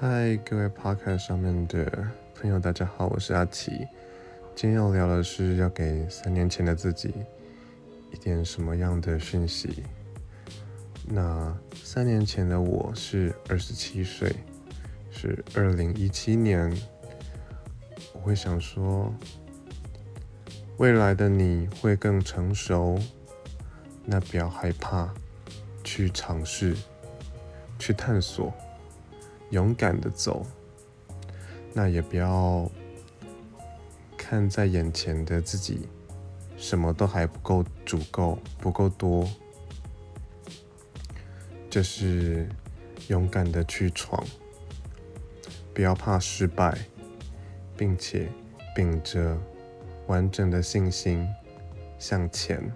嗨，各位 Podcast 上面的朋友，大家好，我是阿奇。今天要聊的是要给三年前的自己一点什么样的讯息。那三年前的我是二十七岁，是二零一七年。我会想说，未来的你会更成熟，那不要害怕，去尝试，去探索。勇敢的走，那也不要看在眼前的自己，什么都还不够足够，不够多，就是勇敢的去闯，不要怕失败，并且秉着完整的信心向前。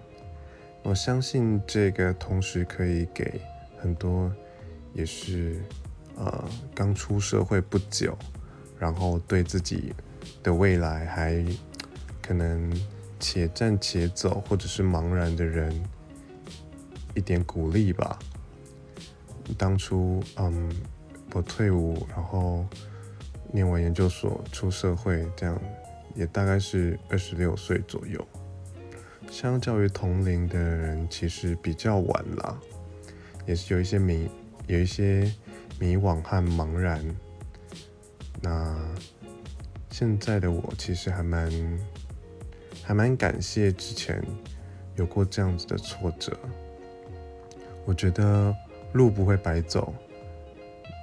我相信这个同时可以给很多，也是。呃，刚出社会不久，然后对自己的未来还可能且战且走，或者是茫然的人一点鼓励吧。当初，嗯，我退伍，然后念完研究所出社会，这样也大概是二十六岁左右。相较于同龄的人，其实比较晚了，也是有一些迷，有一些。迷惘和茫然。那现在的我其实还蛮还蛮感谢之前有过这样子的挫折。我觉得路不会白走，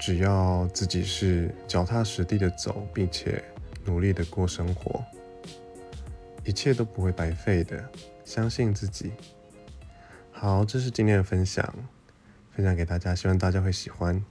只要自己是脚踏实地的走，并且努力的过生活，一切都不会白费的。相信自己。好，这是今天的分享，分享给大家，希望大家会喜欢。